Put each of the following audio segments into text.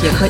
写 颗，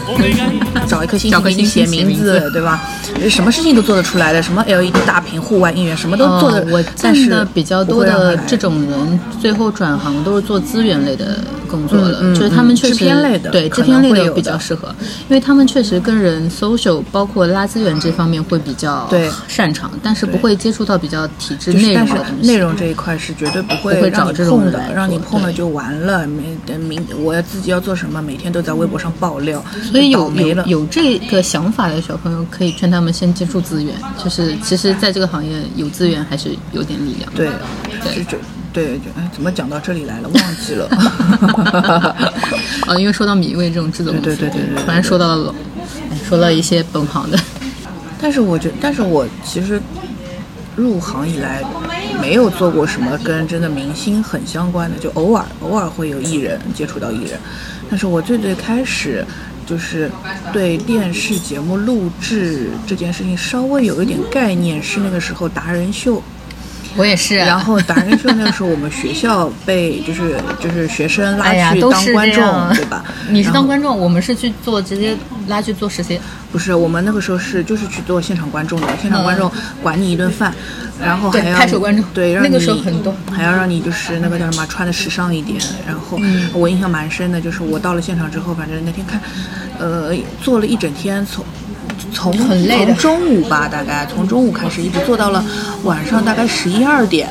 找一颗星星写名名字，对吧？什么事情都做得出来的，什么 LED 大屏、户外音乐，什么都做得。呃我但是见的比较多的这种人，最后转行都是做资源类的工作了，嗯嗯就是他们确实制片类的对可制片类的能会有的比较适合，因为他们确实跟人 social，包括拉资源这方面会比较对擅长，但是不会接触到比较体制内容的东西。内容这一块是绝对不会不会找这种碰的人，让你碰了就完了。没等明我要自己要做什么，每天都在微博上爆料，所以有。有有这个想法的小朋友，可以劝他们先接触资源，就是其实在这个行业有资源还是有点力量的。对，对对，就哎，怎么讲到这里来了？忘记了。啊，因为说到米味这种制作公司，对对对对对突然说到了，哎说了一些本行的，但是我觉，但是我其实入行以来没有做过什么跟真的明星很相关的，就偶尔偶尔会有艺人接触到艺人，但是我最最开始就是对电视节目录制这件事情稍微有一点概念，是那个时候达人秀。我也是、啊。然后达人秀那个时候，我们学校被就是就是学生拉去当观众，对吧？你是当观众，我们是去做直接拉去做实习。不是，我们那个时候是就是去做现场观众的，现场观众管你一顿饭，然后还要拍手观众对，让那个你时候很多还要让你就是那个叫什么穿的时尚一点。然后嗯我印象蛮深的，就是我到了现场之后，反正那天看，呃，做了一整天，从从很累的从中午吧，大概从中午开始一直坐到了晚上大概十一二点。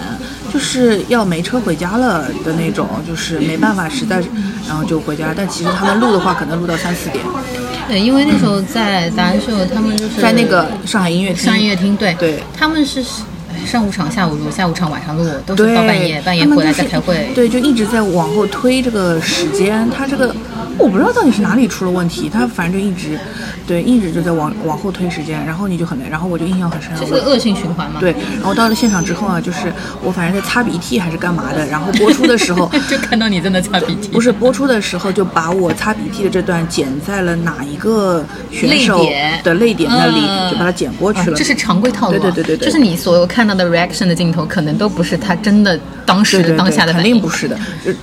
就是要没车回家了的那种，就是没办法，实在是，然后就回家。但其实他们录的话，可能录到三四点，对，因为那时候在达人秀，他们就是在那个上海音乐厅。上音乐厅，对对他们是上午场、下午录，下午场、晚上录，都是对，到半夜，半夜回来再开会。对，就一直在往后推这个时间。他这个我不知道到底是哪里出了问题，他反正就一直对，一直就在往往后推时间，然后你就很累。然后我就印象很深，我这是个恶性循环嘛？对，然后到了现场之后啊，就是我反正在擦鼻涕还是干嘛的，然后播出的时候 就看到你在那擦鼻涕。不是播出的时候，就把我擦鼻涕的这段剪在了哪一个选手的泪点那里，嗯就把它剪过去了。啊这是常规套路、啊。对对对对对就是你所有看到的 reaction 的镜头，可能都不是他真的当时当下的肯反应。定不是的，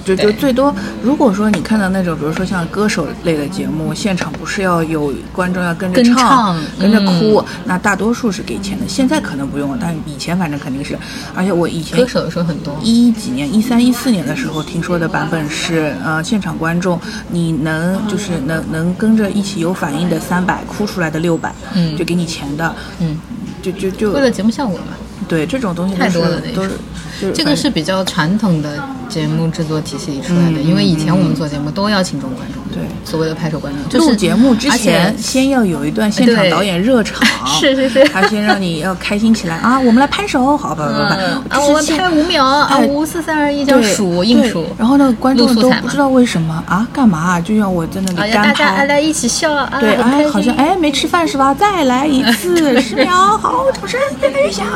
就就就最多，如果说你看到那种，比如说像歌手类的节目，现场不是要有观众要跟着跟唱、跟着嗯哭，那大多数是给钱的。现在可能不用了，但以前反正肯定是。而且我以前歌手的时候很多。一几年，一三一四年的时候，听说的版本是，呃，现场观众你能就是能能跟着一起有反应的三百，哭出来的六百，嗯就给你钱的，嗯，就就就为了节目效果嘛。对这种东西太多了那都是，这个是比较传统的节目制作体系里出来的，嗯因为以前我们做节目都要请中观众，对。所谓的拍手观众，就是录节目之前，先要有一段现场导演热场，是 是是。他先让你要开心起来 啊，我们来拍手，好吧，不嗯不，啊，我们拍五秒啊，哎五四三二一这样数硬数，然后那个观众都不知道为什么啊，干嘛就要我在那里干拍，大家。来一起笑啊，对，哎，好像哎没吃饭是吧？再来一次，十秒，好，掌声越来越响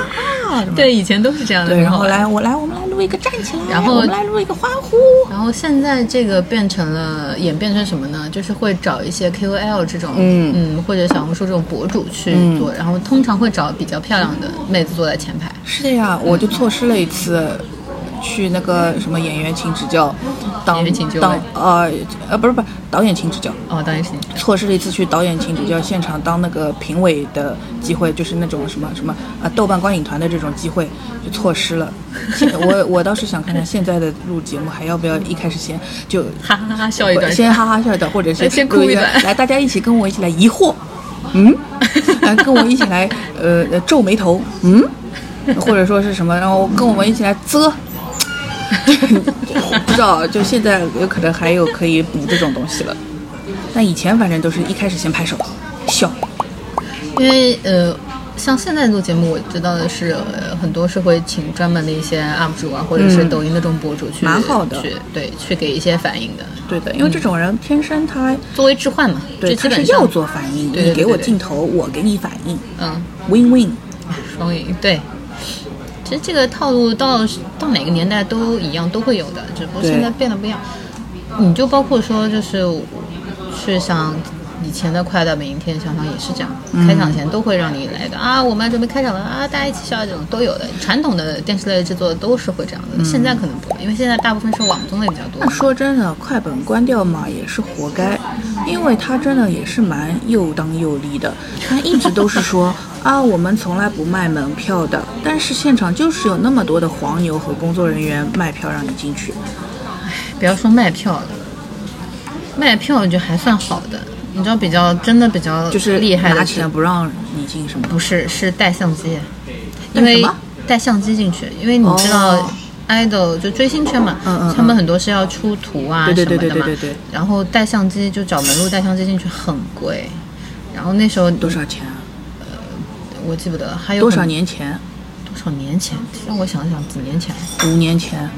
对，以前都是这样的。对，然后来我来我们来录一个站起来，然后我们来录一个欢呼。然后现在这个变成了演变成什么呢？就是会找一些 KOL 这种，嗯或者小红书这种博主去嗯做，然后通常会找比较漂亮的妹子坐在前排。是的呀，我就错失了一次去那个什么演员请指教，当演请就当位呃呃不是不是导演请指教，哦，当然是你。错失了一次去导演请指教现场当那个评委的机会，就是那种什么什么啊豆瓣观影团的这种机会就错失了。现我 我倒是想看看现在的录节目还要不要一开始先就哈哈哈笑一段，先哈哈笑一段，或者是先哭一段。来大家一起跟我一起来疑惑，嗯，来跟我一起来呃呃皱眉头，嗯，或者说是什么，然后跟我们一起来啧。不知道，就现在有可能还有可以补这种东西了，但以前反正都是一开始先拍手笑，因为呃，像现在做节目，我知道的是、呃、很多是会请专门的一些 UP 主啊，或者是嗯。抖音的这种博主去，蛮好的。去对，去给一些反应的。对的，因为这种人天生他作为置换嘛，对他是要做反应，你给我镜头，我给你反应。嗯，，win win。双赢对。其实这个套路到到哪个年代都一样，都会有的，只不过现在变得不一样。你就包括说，就是是像以以前的《快乐大本营天天向上》也是这样，嗯开场前都会让你来的啊，我们准备开场了啊，大家一起笑这种都有的。传统的电视类制作都是会这样的，现在可能不会，因为现在大部分是网综类比较多那。说真的，快本关掉嘛也是活该，因为他真的也是蛮又当又立的。他一直都是说啊，我们从来不卖门票的，但是现场就是有那么多的黄牛和工作人员卖票让你进去。不要说卖票了，卖票就还算好的，你知道比较真的比较就是厉害的是钱不让你进什么？不是是带相机，因为带相机进去，因为你知道。哦 idol 就追星圈嘛，嗯嗯嗯他们很多是要出图啊对对对什么的嘛，对对对对然后带相机就找门路带相机进去很贵，然后那时候多少钱啊？我记不得，还有多少年前？多少年前？让我想想，几年前，五年前。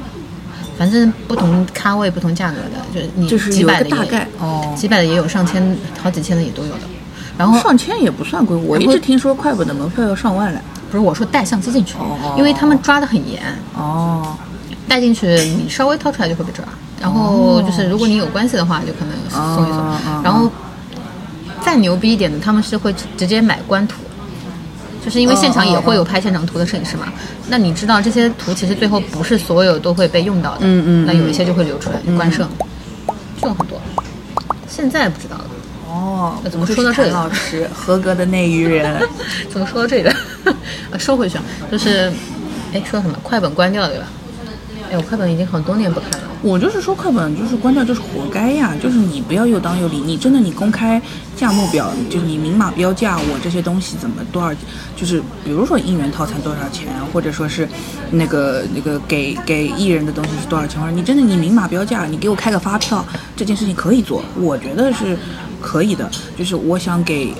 反正不同咖位不同价格的，就是你就是有几百的大概哦几百的也有，上千好几千的也都有的。然后上千也不算贵，我一直听说快本的门票要上万嘞。不是我说带相机进去哦，因为他们抓的很严，哦，带进去你稍微掏出来就会被抓。然后就是如果你有关系的话，就可能送一送。然后再牛逼一点的，他们是会直直接买官图。就是因为现场也会有拍现场图的摄影师嘛，那你知道这些图其实最后不是所有都会被用到的，嗯嗯那有一些就会流出来官摄，这种很多。现在不知道了，哦，那怎么说到这里谭 老师，合格的内娱人。怎么说到这里了？啊 说回去啊，就是，哎，说什么？快本关掉对吧？哎，我快本已经很多年不看了。我就是说，快本就是关掉就是活该呀，就是你不要又当又立，你真的你公开价目表，就是你明码标价，我这些东西怎么多少，就是比如说应援套餐多少钱，或者说是那个那个给给艺人的东西是多少钱，或者你真的你明码标价，你给我开个发票，这件事情可以做，我觉得是可以的，就是我想给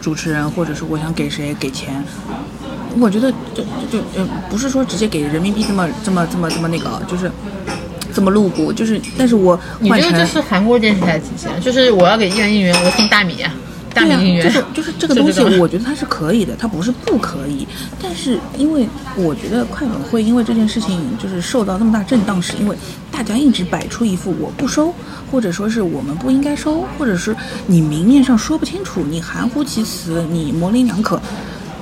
主持人，或者是我想给谁给钱，我觉得就就就呃，不是说直接给人民币这么这么这么这么那个，就是这么露骨，就是，但是我你这个就是韩国电视台体系，就是我要给艺人应援，我送大米，大米对呀、应援，就是就是这个东西我觉得它是可以的，它不是不可以。但是因为我觉得快本会因为这件事情就是受到那么大震荡，是因为大家一直摆出一副我不收，或者说是我们不应该收，或者是你明面上说不清楚，你含糊其辞，你模棱两可。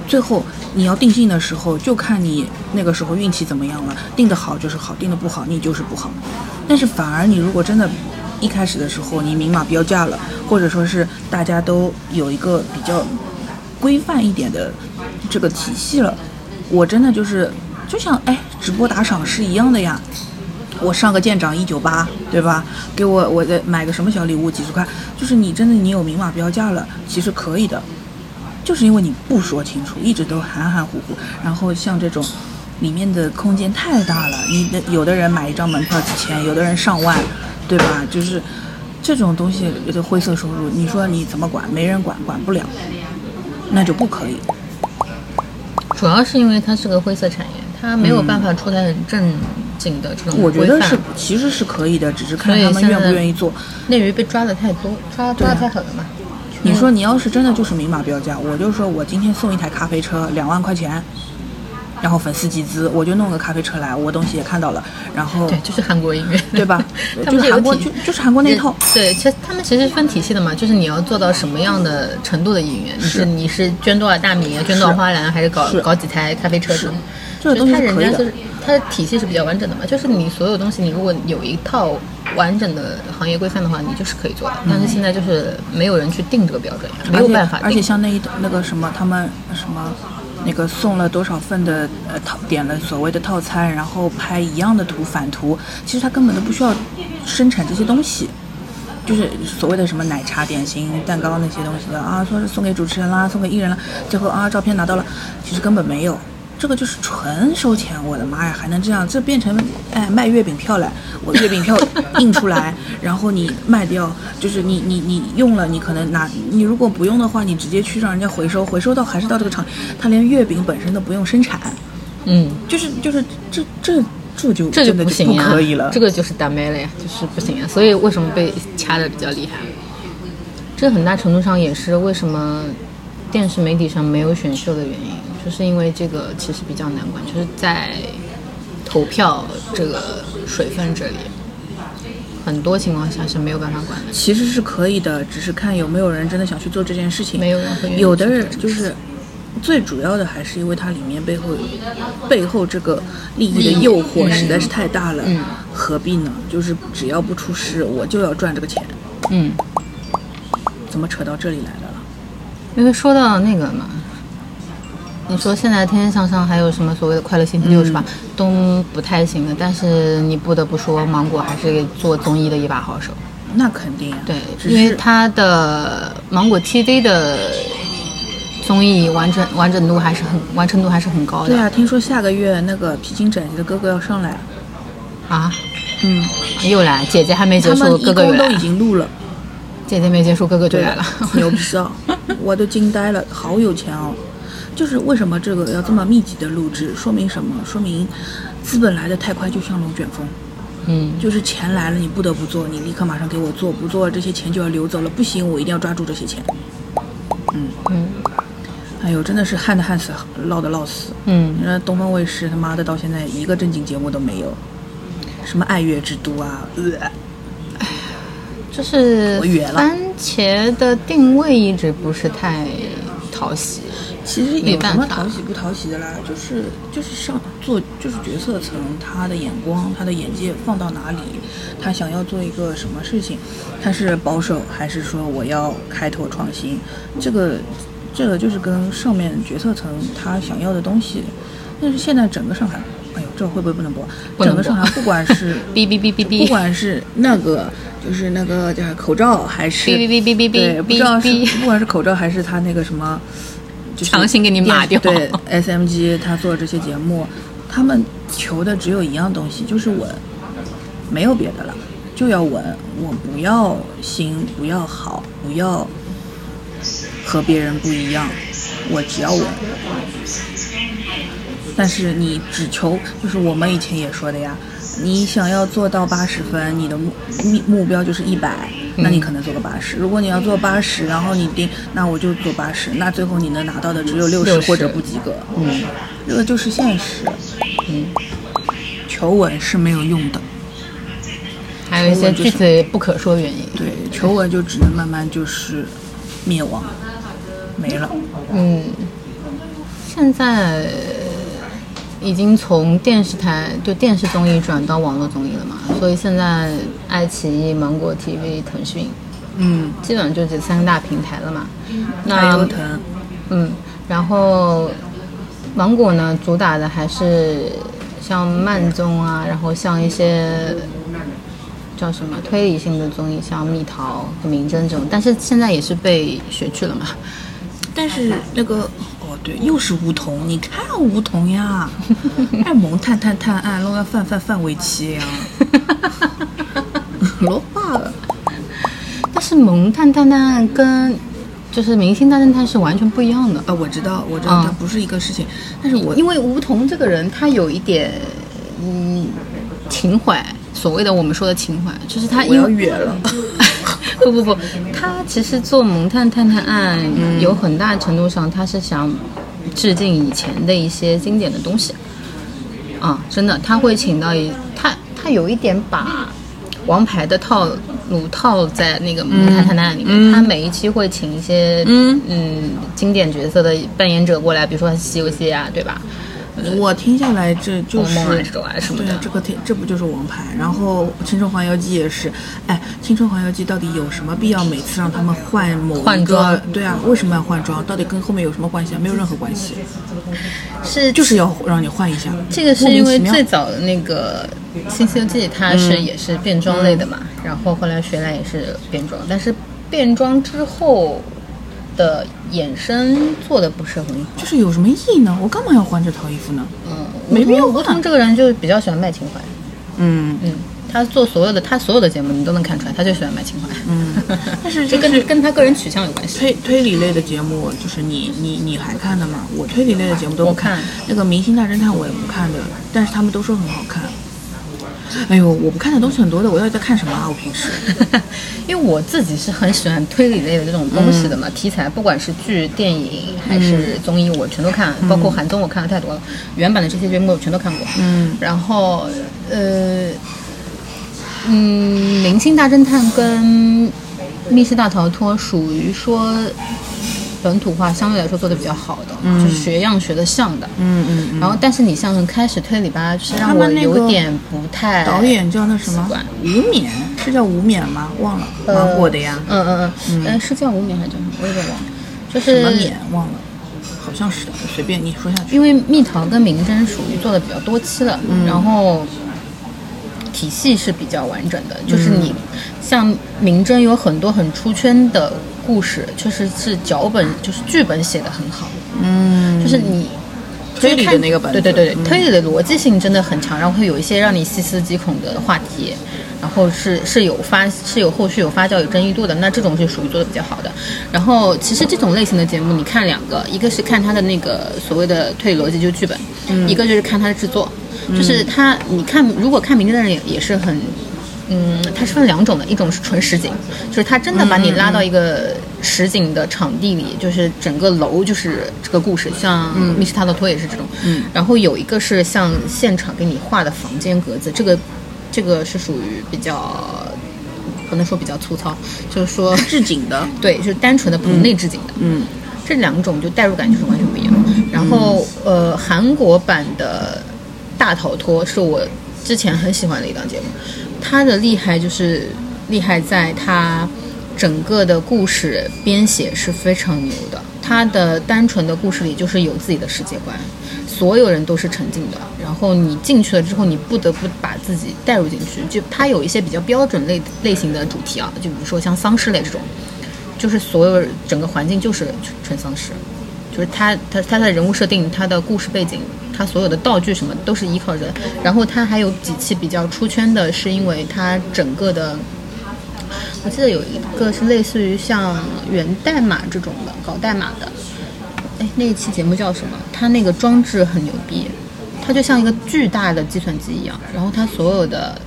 最后你要定性的时候，就看你那个时候运气怎么样了。定的好就是好，定的不好你就是不好。但是反而你如果真的，一开始的时候你明码标价了，或者说是大家都有一个比较规范一点的这个体系了，我真的就是就像哎直播打赏是一样的呀。我上个舰长一九八，对吧？给我我再买个什么小礼物几十块，就是你真的你有明码标价了，其实可以的。就是因为你不说清楚，一直都含含糊糊，然后像这种里面的空间太大了，你的有的人买一张门票几千，有的人上万，对吧？就是这种东西的灰色收入，你说你怎么管？没人管，管不了，那就不可以。主要是因为它是个灰色产业，它没有办法出台很正经的这种我觉得是其实是可以的，只是看他们愿不愿意做。内娱被抓的太多，抓抓的太狠了嘛。你说你要是真的就是明码标价，我就说我今天送一台咖啡车两万块钱，然后粉丝集资，我就弄个咖啡车来，我东西也看到了，然后对，就是韩国音乐，对吧？他 就是韩国就就是韩国那一套。对，其实他们其实分体系的嘛，就是你要做到什么样的程度的音乐，你是你是捐多少大米，捐多少花篮，还是搞搞几台咖啡车什么。这个东西就是是可以的。它人家是它的体系是比较完整的嘛，就是你所有东西，你如果有一套完整的行业规范的话，你就是可以做的。但是现在就是没有人去定这个标准，没有办法。而而且像那一那个什么，他们什么那个送了多少份的呃套点了所谓的套餐，然后拍一样的图反图，其实他根本都不需要生产这些东西。就是所谓的什么奶茶、点心、蛋糕那些东西的啊，说是送给主持人啦，送给艺人了，最后啊照片拿到了，其实根本没有，这个就是纯收钱，我的妈呀，还能这样？这变成哎卖月饼票了，我月饼票印出来，然后你卖掉，就是你你你用了，你可能拿，你如果不用的话，你直接去让人家回收，回收到还是到这个厂，他连月饼本身都不用生产，嗯，就是就是这这这就这就不不行呀，可以了，这个就是打没了呀，就是不行呀。所以为什么被掐的比较厉害？这很大程度上也是为什么电视媒体上没有选秀的原因，就是因为这个其实比较难管，就是在投票这个水分这里。很多情况下是没有办法管的。其实是可以的，只是看有没有人真的想去做这件事情。没有人会愿意有的人就是最主要的还是因为它里面背后背后这个利益的诱惑实在是太大了，嗯何必呢？就是只要不出事，我就要赚这个钱。嗯，怎么扯到这里来了？因为说到那个嘛，你说现在天天向上还有什么所谓的快乐星期六、是吧？都不太行的。但是你不得不说，芒果还是做综艺的一把好手。那肯定啊，对，因为它的芒果 TV 的综艺完整完整度还是很完成度还是很高的对啊，听说下个月那个披荆斩棘的哥哥要上来，啊。嗯，又来，姐姐还没结束，哥哥又来都已经录了，姐姐没结束，哥哥就来了。牛逼啊！我都惊呆了，好有钱哦！就是为什么这个要这么密集的录制？说明什么？说明资本来的太快，就像龙卷风。嗯，就是钱来了，你不得不做，你立刻马上给我做，不做这些钱就要流走了，不行，我一定要抓住这些钱。嗯嗯，哎呦，真的是旱的旱死，涝的涝死。嗯你看东方卫视他妈的到现在一个正经节目都没有，什么爱乐之都啊，呃，就是番茄的定位一直不是太讨喜。其实有什没办法么讨喜不讨喜的啦？就是就是上做就是决策层他的眼光他的眼界放到哪里，他想要做一个什么事情，他是保守还是说我要开拓创新？这个这个就是跟上面决策层他想要的东西。但是现在整个上海，哎呦，这会不会不能播？能播整个上海不管是 哔哔哔哔哔不，管是那个就是那个叫口罩还是哔哔哔哔哔不知道是不管是口罩还是他那个什么，就是强行给你码掉对 SMG 他做这些节目，他们求的只有一样东西，就是稳，没有别的了，就要稳。我不要新，不要好，不要和别人不一样，我只要稳。但是你只求，就是我们以前也说的呀，你想要做到八十分，你的目目目标就是一百，那你可能做个八十。如果你要做八十，然后你定，那我就做八十，那最后你能拿到的只有六十60或者不及格。嗯这个就是现实，嗯，求稳是没有用的。还有一些具体不可说原因。对，求稳就只能慢慢就是灭亡，没了。嗯，现在已经从电视台就电视综艺转到网络综艺了嘛，所以现在爱奇艺、芒果 TV、腾讯嗯，基本上就这三个大平台了嘛。那嗯，然后芒果呢，主打的还是像慢综啊，然后像一些叫什么推理性的综艺，像蜜桃和名侦这种，但是现在也是被学去了嘛。但是那个哦对，又是梧桐，你看梧桐呀，爱萌探探探案，弄个范范范玮琪呀，罗话了。但是《萌探探探案》跟就是《明星大侦探》是完全不一样的，啊，我知道，我知道，嗯它不是一个事情，但是我因为吴桐这个人他有一点嗯情怀，所谓的我们说的情怀，就是他因为远了。不不不，他其实做《萌探探探案》嗯。有很大程度上他是想致敬以前的一些经典的东西。啊，真的，他会请到一他他有一点把王牌的套路套在那个《萌探探探案》里面，嗯。他每一期会请一些嗯。嗯经典角色的扮演者过来，比如说《西游记》啊，对吧？我听下来，这就是什么的对，这个天这不就是王牌？然后《青春环游记》也是，哎，《青春环游记》到底有什么必要每次让他们换某换装对啊，为什么要换装？到底跟后面有什么关系啊？没有任何关系，是就是要让你换一下。这个是因为最早的那个《新西游记》，它是也是变装类的嘛，然后后来学来也是变装，但是变装之后的衍生做的不是很好。就是有什么意义呢？我干嘛要换这套衣服呢？嗯，没必要换吴桐这个人就比较喜欢卖情怀，嗯嗯，他做所有的他所有的节目你都能看出来，他就喜欢卖情怀，嗯，但是这就是跟跟他个人取向有关系。推推理类的节目，就是你你你还看的吗？我推理类的节目都不我看那个《明星大侦探》我也不看的，但是他们都说很好看。哎呦，我不看的东西很多的，我到底在看什么啊？我平时 因为我自己是很喜欢推理类的这种东西的嘛，题材不管是剧、电影还是综艺，我全都看，包括韩综我看的太多了，原版的这些节目我全都看过。嗯，然后呃，嗯，《明星大侦探》跟《密室大逃脱》属于说本土化相对来说做的比较好的，就是学样学的像的。嗯嗯嗯。然后，但是你像开始推理吧，就是让我有点不太导演叫那什么习惯吴冕，是叫吴冕吗？忘了，蛮火的呀。嗯嗯嗯，嗯，是叫吴冕还是叫什么？我有点忘了。就是什么冕忘了，好像是的。随便你说下去。因为蜜桃跟明侦属于做的比较多期了，然后体系是比较完整的。就是你像明侦有很多很出圈的故事，确实是脚本就是剧本写的很好，嗯，就是你。推理的那个本对对对对，嗯推理的逻辑性真的很强，然后会有一些让你细思极恐的话题，然后是是有发是有后续有发酵有争议度的，那这种是属于做的比较好的。然后其实这种类型的节目，你看两个，一个是看它的那个所谓的推理逻辑，就是剧本，一个就是看它的制作，就是它你看如果看《名侦探》也也是很。嗯，它是分两种的，一种是纯实景，就是它真的把你拉到一个实景的场地里，就是整个楼就是这个故事，像《密室大逃脱》也是这种。嗯，然后有一个是像现场给你画的房间格子，这个这个是属于比较不能说比较粗糙，就是说 置景的，对，就是单纯的棚内置景的。嗯这两种就代入感就是完全不一样。然后呃，韩国版的《大逃脱》是我之前很喜欢的一档节目，它的厉害就是厉害在它整个的故事编写是非常牛的。它的单纯的故事里就是有自己的世界观，所有人都是沉浸的。然后你进去了之后，你不得不把自己带入进去。就它有一些比较标准类类型的主题啊，就比如说像丧尸类这种，就是所有整个环境就是纯丧尸，就是他他他的人物设定、他的故事背景、他所有的道具什么都是依靠人。然后他还有几期比较出圈的，是因为他整个的，我记得有一个是类似于像源代码这种的，搞代码的。哎，那一期节目叫什么？它那个装置很牛逼，它就像一个巨大的计算机一样，然后它所有的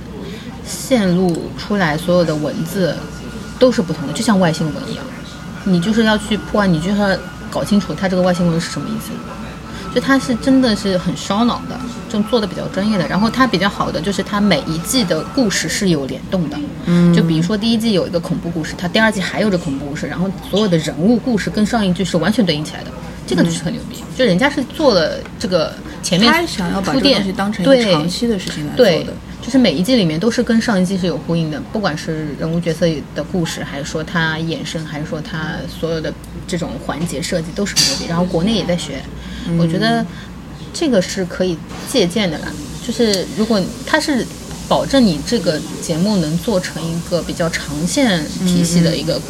线路出来，所有的文字都是不同的，就像外星文一样。你就是要去破案，你就是搞清楚它这个外星文是什么意思。就它是真的是很烧脑的，就做的比较专业的。然后它比较好的就是它每一季的故事是有联动的，嗯，就比如说第一季有一个恐怖故事，它第二季还有这恐怖故事，然后所有的人物故事跟上一季是完全对应起来的，这个就是很牛逼。就人家是做了这个前面他想要把这个东西当成一个长期的事情来做对的。，就是每一季里面都是跟上一季是有呼应的，不管是人物角色的故事，还是说它衍生，还是说它所有的这种环节设计都是很牛逼。然后国内也在学，我觉得这个是可以借鉴的啦。就是如果它是保证你这个节目能做成一个比较长线体系的一个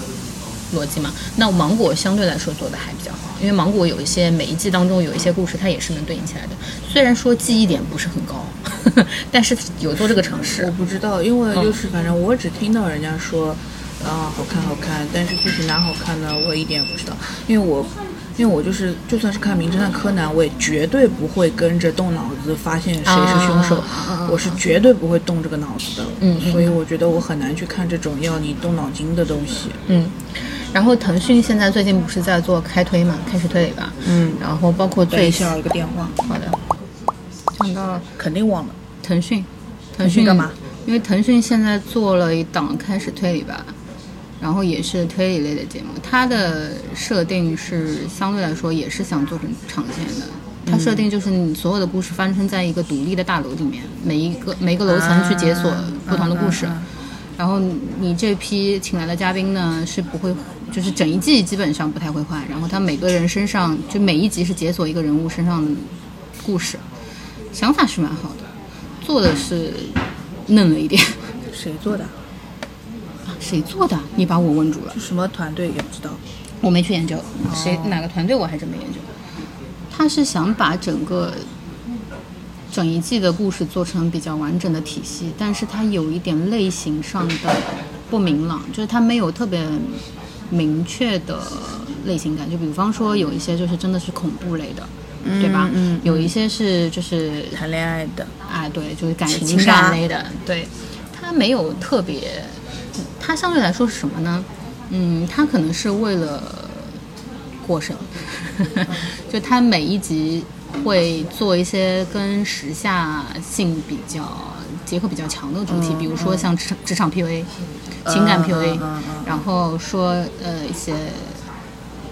逻辑嘛，那芒果相对来说做的还比较好，因为芒果有一些每一季当中有一些故事，它也是能对应起来的。虽然说记忆点不是很高，但是有做这个尝试我。不知道，因为就是反正我只听到人家说，啊好看好看，但是具体哪好看呢，我一点也不知道，因为我。因为我就是，就算是看《名侦探柯南》，我也绝对不会跟着动脑子发现谁是凶手，我是绝对不会动这个脑子的。嗯嗯所以我觉得我很难去看这种要你动脑筋的东西。嗯，然后腾讯现在最近不是在做开推嘛，开始推理吧。嗯，然后包括最等一个电话，好的，想到肯定忘了。腾讯，腾腾讯干嘛？因为腾讯现在做了一档开始推理吧，然后也是推理类的节目，它的设定是相对来说也是想做成长线的。它设定就是你所有的故事发生在一个独立的大楼里面，每一个每一个楼层去解锁不同的故事。啊啊啊然后你这批请来的嘉宾呢是不会，就是整一季基本上不太会换。然后他每个人身上就每一集是解锁一个人物身上的故事，想法是蛮好的，做的是嫩了一点。谁做的？谁做的？你把我问住了，什么团队也不知道。我没去研究，谁哪个团队我还真没研究。他是想把整个整一季的故事做成比较完整的体系，但是他有一点类型上的不明朗，就是他没有特别明确的类型感。就比方说有一些就是真的是恐怖类的，对吧？嗯有一些是就是谈恋爱的，啊，对，就是感情感类的，对，它没有特别，它相对来说是什么呢？嗯，它可能是为了过审，就它每一集会做一些跟时下性比较结合比较强的主题，比如说像职场职场 PUA、情感 PUA，、然后说呃一些。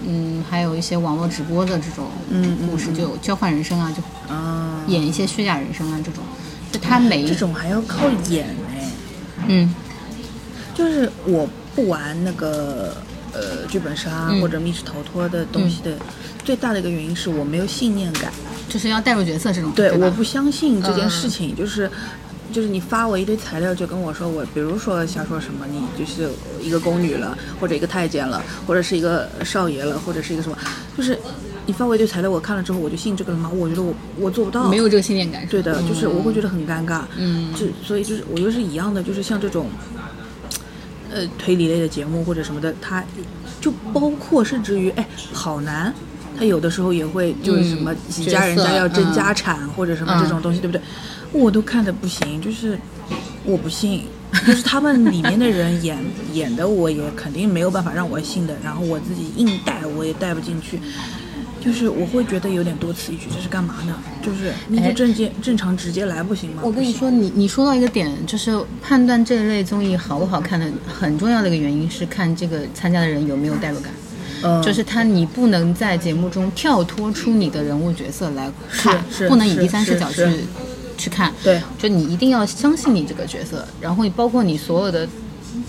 嗯，还有一些网络直播的这种故事，就有交换人生啊，就啊，演一些虚假人生啊这种，就他每一这种还要靠演哎。嗯就是我不玩那个呃剧本杀嗯或者密室逃脱的东西的、最大的一个原因是我没有信念感。就是要带入角色这种，对，吧我不相信这件嗯事情，就是。就是你发我一堆材料，就跟我说我，比如说瞎说什么，你就是一个宫女了，或者一个太监了，或者是一个少爷了，或者是一个什么，就是你发我一堆材料，我看了之后我就信这个了吗？我觉得我我做不到，没有这个信念感，对的，就是我会觉得很尴尬。嗯就所以就是我觉得是一样的，就是像这种，呃，推理类的节目或者什么的，它就包括甚至于哎，好男，他有的时候也会就是什么嗯几家人家要争家产、或者什么嗯这种东西，对不对？我都看的不行，就是我不信。就是他们里面的人 演演的，我也肯定没有办法让我信的。然后我自己硬带，我也带不进去。就是我会觉得有点多此一举，这是干嘛呢？就是你就哎正接正常直接来不行吗？我跟你说，你你说到一个点，就是判断这类综艺好不好看的很重要的一个原因是看这个参加的人有没有代入感。嗯，就是他，你不能在节目中跳脱出你的人物角色来看，是是不能以第三视角去是去看。对就你一定要相信你这个角色，然后你包括你所有的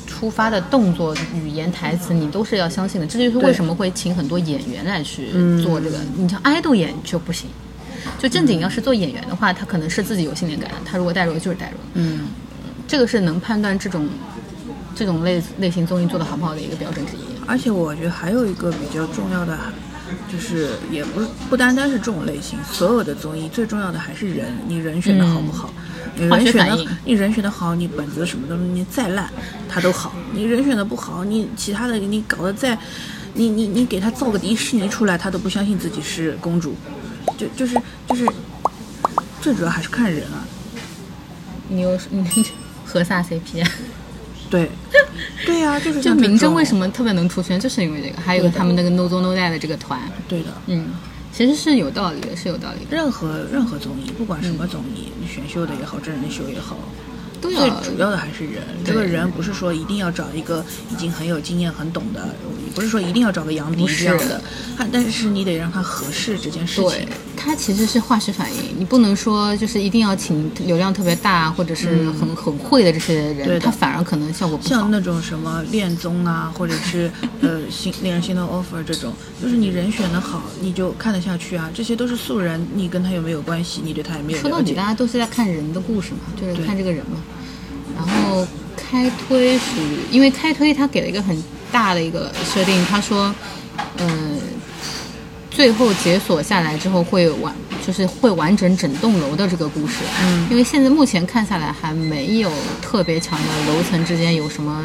出发的动作、语言、台词，你都是要相信的。这就是为什么会请很多演员来去嗯做这个。你像爱豆演就不行，就正经要是做演员的话，他可能是自己有信念感，他如果带入就是带入。嗯，这个是能判断这种这种类类型综艺做的好不好的一个标准之一。而且我觉得还有一个比较重要的，就是也不是不单单是这种类型，所有的综艺最重要的还是人，你人选的好不好？你化人选的你人选的好，你本子什么的你再烂，它都好；你人选的不好，你其他的你搞得再，你你你给他造个迪士尼出来，他都不相信自己是公主，就就是就是，最主要还是看人啊。你有你和啥 CP 啊？对，对呀、就是 就明侦为什么特别能出圈，就是因为这个，还有他们那个 No Zo No Die 的这个团，对的。嗯，其实是有道理的，是有道理的，任何任何综艺，不管什么综艺，你选秀的也好，真人秀也好，都最主要的还是人。这个人不是说一定要找一个已经很有经验、很懂的，不是说一定要找个杨迪是这样的，他但是你得让他合适这件事对情。，它其实是化学反应，你不能说就是一定要请流量特别大或者是很、很会的这些人，他反而可能效果不好像。那种什么恋综啊，或者是呃新恋人心动 offer 这种，就是你人选的好，你就看得下去啊。这些都是素人，你跟他有没有关系，你对他也没有说到底，大。家都是在看人的故事嘛，就是看这个人嘛。然后开推属于，因为开推他给了一个很大的一个设定，他说，嗯、最后解锁下来之后会完，就是会完整整栋楼的这个故事。嗯，因为现在目前看下来还没有特别强的楼层之间有什么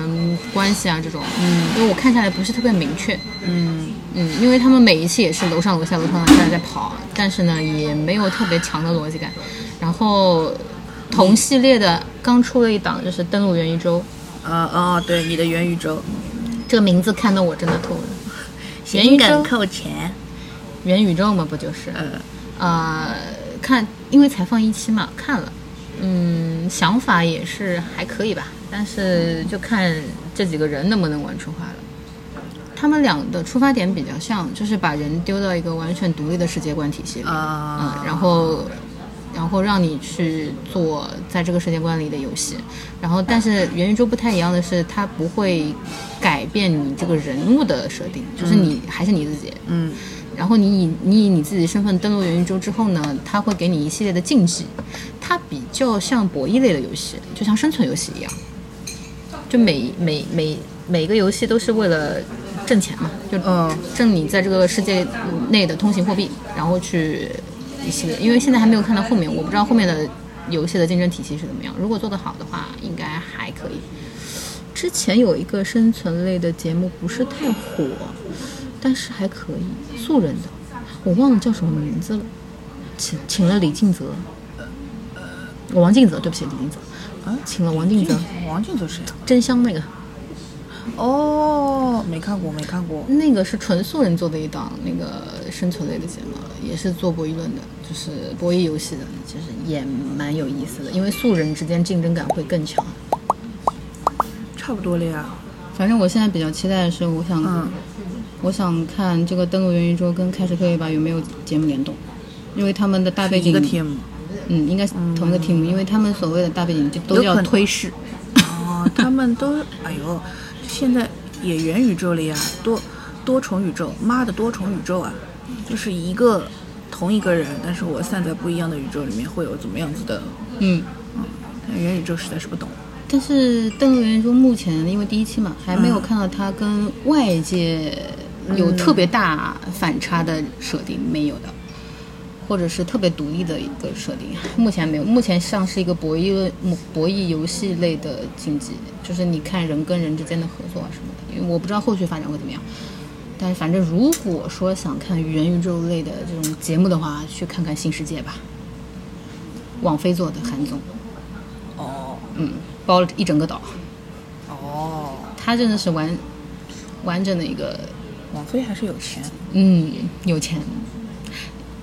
关系啊这种。嗯，因为我看下来不是特别明确。嗯，嗯，因为他们每一期也是楼上楼下楼上楼下在跑，但是呢也没有特别强的逻辑感。然后同系列的刚出了一档就是登陆元宇宙，啊啊，对，你的元宇宙，这个名字看得我真的吐了。元宇宙，扣钱。元宇宙嘛不就是？呃，呃，看因为才放一期嘛，看了，嗯，想法也是还可以吧，但是就看这几个人能不能玩出花了。他们俩的出发点比较像，就是把人丢到一个完全独立的世界观体系里，啊嗯，然后，然后让你去做在这个世界观里的游戏，然后但是元宇宙不太一样的是，它不会改变你这个人物的设定，就是你还是你自己，嗯。然后你以你以你自己身份登录元宇宙之后呢，它会给你一系列的禁忌，它比较像博弈类的游戏，就像生存游戏一样，就每每每每个游戏都是为了挣钱嘛，就嗯。挣你在这个世界内的通行货币，然后去一系列，因为现在还没有看到后面，我不知道后面的游戏的竞争体系是怎么样。如果做得好的话，应该还可以。之前有一个生存类的节目不是太火，但是还可以，素人的，我忘了叫什么名字了，请请了李静泽，王静泽，对不起，李静泽，啊，请了王静泽，王静泽谁啊？真香那个，哦，没看过，没看过。那个是纯素人做的一档那个生存类的节目，也是做博弈论的，就是博弈游戏的，其实也蛮有意思的，因为素人之间竞争感会更强。差不多了呀。反正我现在比较期待的是，我想，嗯我想看这个登陆元宇宙跟开始可以吧有没有节目联动，因为他们的大背景一个 team。嗯，应该是同一个 team，、因为他们所谓的大背景就都叫推事。哦，他们都，哎呦，现在也元宇宙了呀，多多重宇宙，妈的多重宇宙啊，就是一个同一个人，但是我散在不一样的宇宙里面会有怎么样子的？嗯，但元宇宙实在是不懂。但是登陆元宇宙目前因为第一期嘛，还没有嗯看到他跟外界有特别大反差的设定，没有的，或者是特别独立的一个设定，目前没有。目前像是一个博弈博弈游戏类的竞技，就是你看人跟人之间的合作啊什么的。因为我不知道后续发展会怎么样，但是反正如果说想看元宇宙类的这种节目的话，去看看《新世界》吧，网飞做的韩综，哦嗯，包了一整个岛。哦，他真的是完完整的一个，网飞还是有钱，嗯，有钱。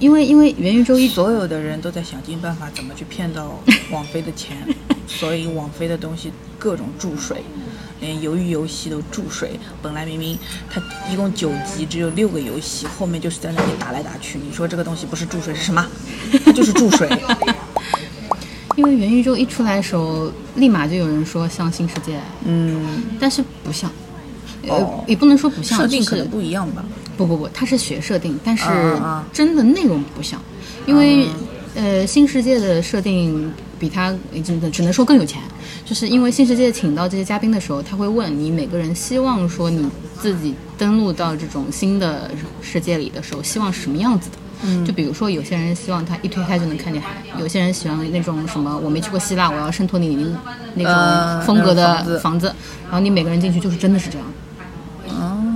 因为因为元宇宙一所有的人都在想尽办法怎么去骗到网飞的钱，所以网飞的东西各种注水，连鱿鱼游戏都注水。本来明明它一共九集，只有六个游戏，后面就是在那里打来打去。你说这个东西不是注水是什么？它 就是注水。因为元宇宙一出来的时候，立马就有人说像新世界，嗯，但是不像，呃，哦。也不能说不像，就是设定可能不一样吧。不不不，它是学设定，但是真的内容不像，因为、呃，新世界的设定比它真的只能说更有钱，就是因为新世界请到这些嘉宾的时候，他会问你每个人希望说你自己登录到这种新的世界里的时候，希望是什么样子的。嗯。就比如说，有些人希望他一推开就能看见海，有些人喜欢那种什么，我没去过希腊，我要圣托里尼那呃种风格的房子，然后你每个人进去就是真的是这样，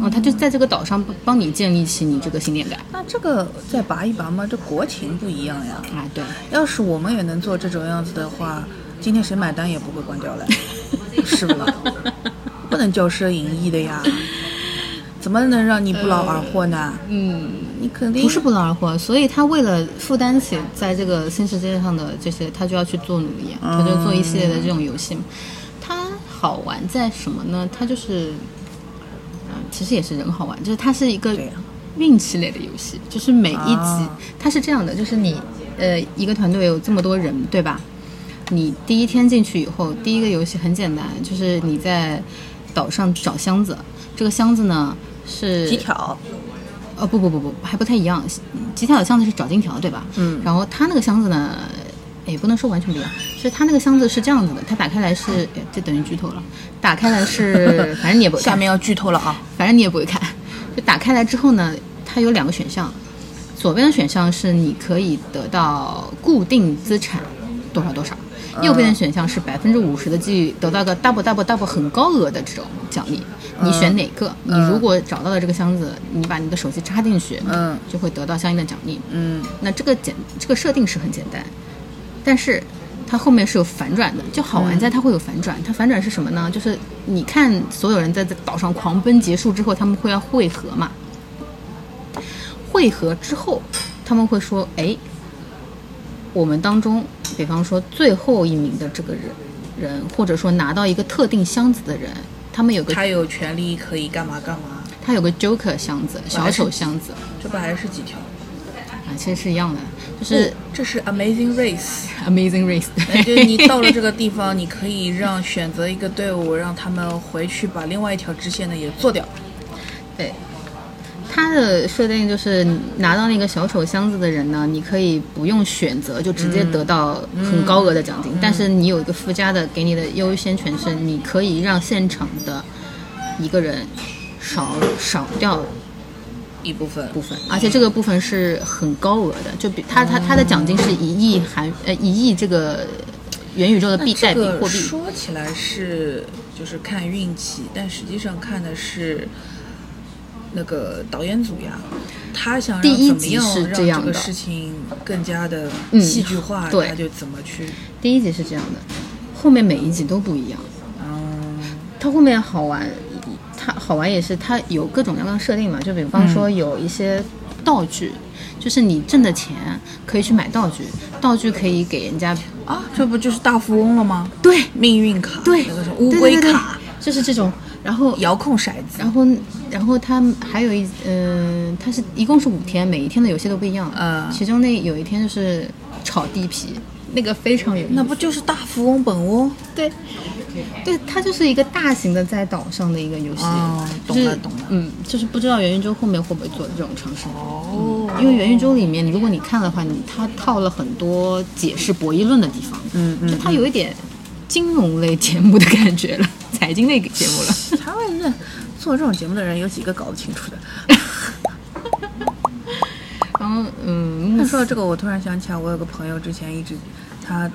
哦，他就在这个岛上帮帮你建立起你这个信念感那这个再拔一拔嘛，这国情不一样呀。啊，对，要是我们也能做这种样子的话，今天谁买单也不会关掉了，是不啦？不能骄奢淫逸的呀，怎么能让你不劳而获呢？嗯，你肯定不是不劳而获，所以他为了负担起在这个新世界上的这些，他就要去做努力，他就做一系列的这种游戏。它好玩在什么呢？它就是，嗯、其实也是人好玩，就是它是一个运气类的游戏，就是每一集、啊它是这样的，就是你呃一个团队有这么多人，对吧？你第一天进去以后，第一个游戏很简单，就是你在岛上找箱子，这个箱子呢是几条，哦不不不不，还不太一样。吉条的箱子是找金条，对吧？嗯然后它那个箱子呢，也不能说完全不一样，是它那个箱子是这样子的，它打开来是，哎这等于剧透了。打开来是，反正你也不下面要剧透了啊！反正你也不会看。就打开来之后呢，它有两个选项，左边的选项是你可以得到固定资产多少多少，右边的选项是百分之五十的几率得到个 double double double 很高额的这种奖励。你选哪个？你如果找到了这个箱子，你把你的手机插进去，嗯就会得到相应的奖励。嗯，那这个简这个设定是很简单，但是它后面是有反转的，就好玩在它会有反转。它反转是什么呢？就是你看所有人在这岛上狂奔结束之后，他们会要汇合嘛？汇合之后，他们会说：“哎，我们当中，比方说最后一名的这个人人，或者说拿到一个特定箱子的人，他们有个他有权利可以干嘛干嘛，他有个 Joker 箱子，小丑箱子这不还是几条？啊，其实是一样的，就是哦这是 Amazing Race。Amazing Race。那就你到了这个地方，你可以让选择一个队伍，让他们回去把另外一条支线的也做掉。对，它的设定就是拿到那个小丑箱子的人呢，你可以不用选择就直接得到很高额的奖金，但是你有一个附加的给你的优先权是，你可以让现场的一个人少少掉一部分部分，而且这个部分是很高额的，就比他他他的奖金是一亿韩呃一亿这个元宇宙的币代币货币。说起来是就是看运气，但实际上看的是那个导演组呀，他想第一集是这样的事情更加的嗯戏剧化，对他就怎么去。第一集是这样的，后面每一集都不一样。嗯，他后面好玩，它好玩也是它有各种各样的设定嘛，就比方说有一些道具，就是你挣的钱可以去买道具，道具可以给人家啊，这不就是大富翁了吗？对命运卡，对乌龟对对对卡，就是这种，然后遥控骰子，然后，然后它还有一，嗯、它是一共是五天，每一天的游戏都不一样。呃其中那有一天就是炒地皮，那个非常有意思。那不就是大富翁本翁？对，对，它就是一个大型的在岛上的一个游戏。懂了懂了嗯，就是不知道元宇宙后面会不会做这种尝试。哦因为元宇宙里面，如果你看的话，你它套了很多解释博弈论的地方，嗯嗯就它有一点金融类节目的感觉了，财经类节目了。台湾那做这种节目的人有几个搞得清楚的？然后，嗯，那说到这个，我突然想起来，我有个朋友之前一直他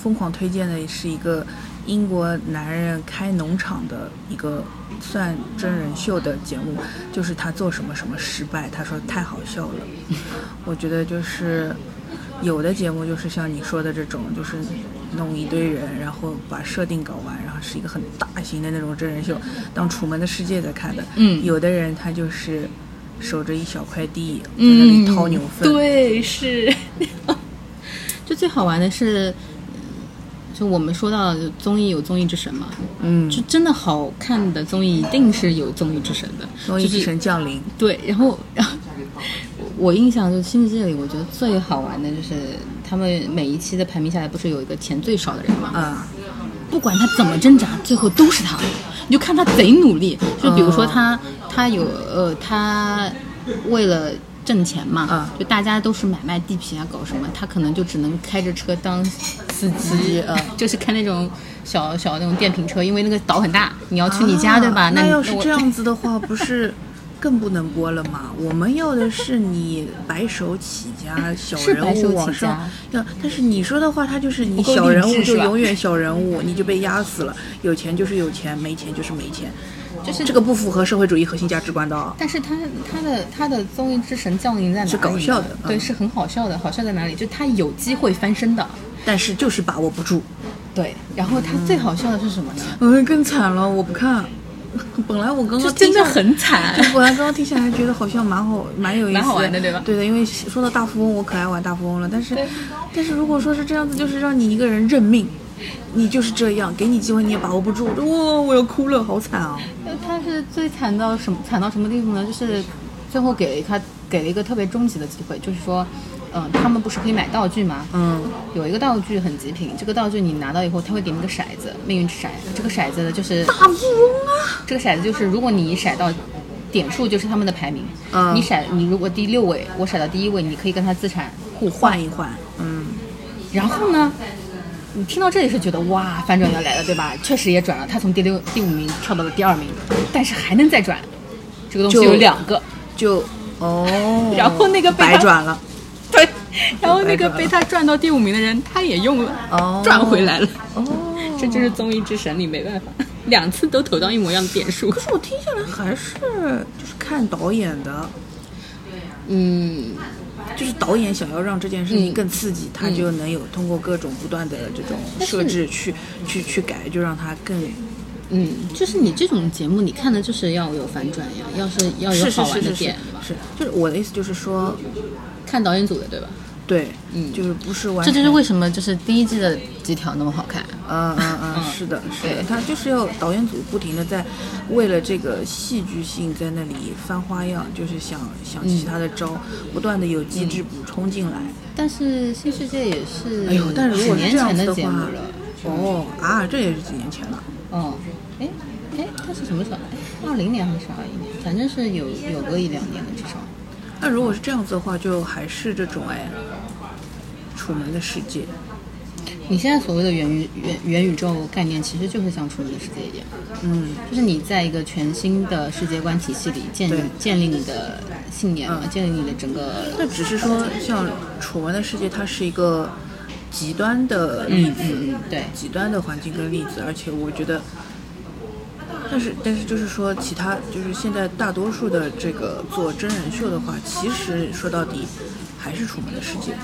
疯狂推荐的是一个英国男人开农场的一个算真人秀的节目，就是他做什么什么失败，他说太好笑了。我觉得就是有的节目就是像你说的这种，就是弄一堆人，然后把设定搞完，然后是一个很大型的那种真人秀，当《楚门的世界》在看的。嗯有的人他就是守着一小块地，在那里掏牛粪。嗯对，是。就最好玩的是，嗯就我们说到综艺有综艺之神嘛，嗯，就真的好看的综艺一定是有综艺之神的，综艺之神降临。对，然后然后我印象就是《新世界》里，我觉得最好玩的就是他们每一期的排名下来，不是有一个钱最少的人吗？啊，不管他怎么挣扎，最后都是他。你就看他贼努力，就比如说哦他，他有呃，他为了挣钱嘛，嗯就大家都是买卖地皮啊，搞什么，他可能就只能开着车当司机，呃，就是开那种小小那种电瓶车，因为那个岛很大，你要去你家、啊对吧？你那要是这样子的话，不是 更不能播了吗？我们要的是你白手起家，小人物往上家要。但是你说的话，他就是你小人物就永远小人物，你就被压死了。有钱就是有钱，没钱就是没钱，就是这个不符合社会主义核心价值观的啊。但是他他的他的综艺之神降临在哪里？是搞笑的对，嗯是很好笑的。好笑在哪里？就他有机会翻身的。但是就是把握不住。对，然后他最好笑的是什么呢？嗯，更惨了，我不看。本来我刚刚真的很惨就。本来刚刚听起来觉得好像蛮好，蛮有意思，蛮好玩的对吧对的，因为说到大富翁，我可爱玩大富翁了。但是，但是如果说是这样子，就是让你一个人认命，你就是这样，给你机会你也把握不住，哇，我要哭了，好惨啊！最惨到什么惨到什么地步呢？就是最后给了他给了一个特别终极的机会，就是说，嗯、他们不是可以买道具吗？嗯，有一个道具很极品，这个道具你拿到以后，他会给你个骰子，命运之骰。这个骰子呢，就是大富翁啊，这个骰子就是，如果你骰到点数，就是他们的排名。嗯你骰你如果第六位，我骰到第一位，你可以跟他资产互换。换一换，嗯，然后呢，你听到这里是觉得哇，反转要来了，对吧？确实也转了，他从第六、第五名跳到了第二名，但是还能再转。这个东西有两个，就哦，然后那个白转了，对，然后那个被他转到第五名的人，他也用了，哦转回来了。哦，这就是综艺之神里没办法，两次都投到一模一样的点数。可是我听下来还是就是看导演的，嗯，就是导演想要让这件事情嗯更刺激，他就能有通过各种不断的这种设置去去去改，就让它更嗯，就是你这种节目，你看的就是要有反转呀，要是要有好玩是是是的点吧，是，就是我的意思就是说，看导演组的对吧？对，嗯就是不是完这，就是为什么就是第一季的几条那么好看。嗯嗯嗯，嗯是的，是的，他就是要导演组不停的在为了这个戏剧性在那里翻花样，就是想想其他的招，不断的有机制补充进来。但是新世界也是，哎呦，但是如果是这样子的话哦啊，这也是几年前了。哦，哎哎，它是什么时候？二零年还是二一年？反正是有有个一两年的至少。那如果是这样子的话，就还是这种哎，楚门的世界。你现在所谓的元宇元元宇宙概念，其实就是像《楚门的世界》一样，嗯，就是你在一个全新的世界观体系里建立建立你的信念嘛，嗯。建立你的整个那只是说，像楚门的世界，它是一个极端的例子，嗯嗯嗯对。极端的环境跟例子，而且我觉得，但是但是就是说，其他就是现在大多数的这个做真人秀的话，其实说到底还是楚门的世界。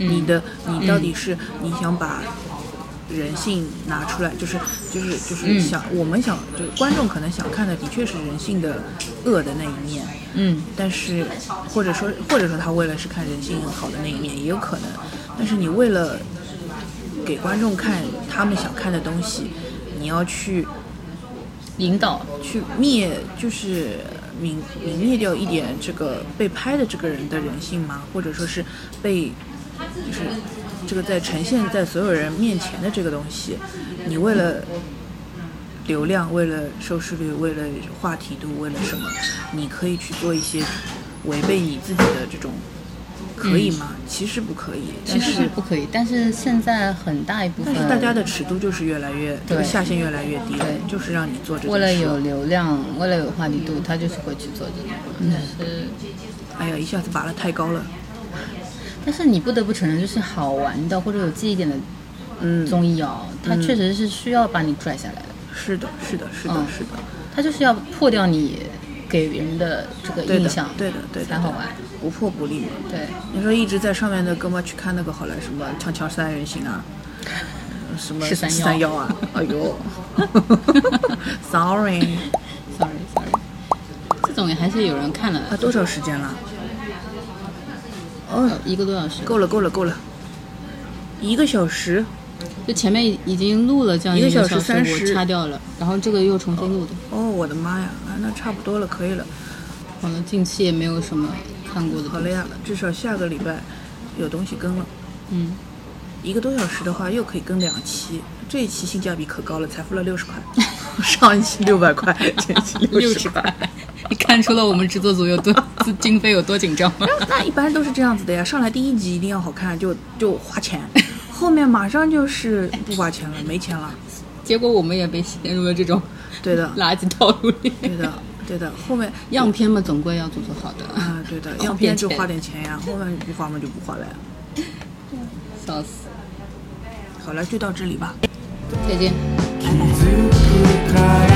嗯你的你到底是你想把人性拿出来，就是就是就是嗯。想、我们想就是观众可能想看的的确是人性的恶的那一面，嗯。但是或者说或者说他为了是看人性好的那一面也有可能，但是你为了给观众看他们想看的东西，你要去引导，去灭，就是泯泯灭掉一点这个被拍的这个人的人性吗？或者说是被，就是这个在呈现在所有人面前的这个东西，你为了流量，为了收视率，为了话题度，为了什么，你可以去做一些违背你自己的这种，可以吗？其实不可以，其实不可以。但是现在很大一部分但是大家的尺度就是越来越，这个对下限越来越低了对，就是让你做这件事为了有流量，为了有话题度，他就是会去做这个。是，哎呀，一下子拔了太高了。但是你不得不承认，就是好玩的或者有记忆点的嗯，综艺哦，它确实是需要把你拽下来的。是的，是的，是的，嗯。是的，它就是要破掉你给人的这个印象，，对的，对的，才好玩。不破不立。嘛。对，你说一直在上面的哥们去看那个好了，什么锵锵三人行啊，什么十三幺三幺。啊，哎呦，sorry，sorry。sorry，这种也还是有人看了，啊，多少时间了？哦，呃一个多小时，够了，够了，够了，一个小时，就前面已经录了将近一个个小时时，30我掐掉了，然后这个又重新录的。哦，我的妈呀，啊，那差不多了，可以了，好了，近期也没有什么看过的。好了呀，至少下个礼拜有东西更了。嗯，一个多小时的话，又可以更两期。这一期性价比可高了，才付了六十块，上一期六百块，这一期六十块。你看出了我们制作组有多 经费有多紧张吗？那一般都是这样子的呀，上来第一集一定要好看，就就花钱，后面马上就是不花钱了，没钱了。结果我们也被陷入了这种对的，垃圾套路里。对的，对的，后面样片嘛，总归要做做好的。啊，对的，样片就花点钱呀，后面不花嘛就不花了呀。笑死！好了，就到这里吧。再见。cry.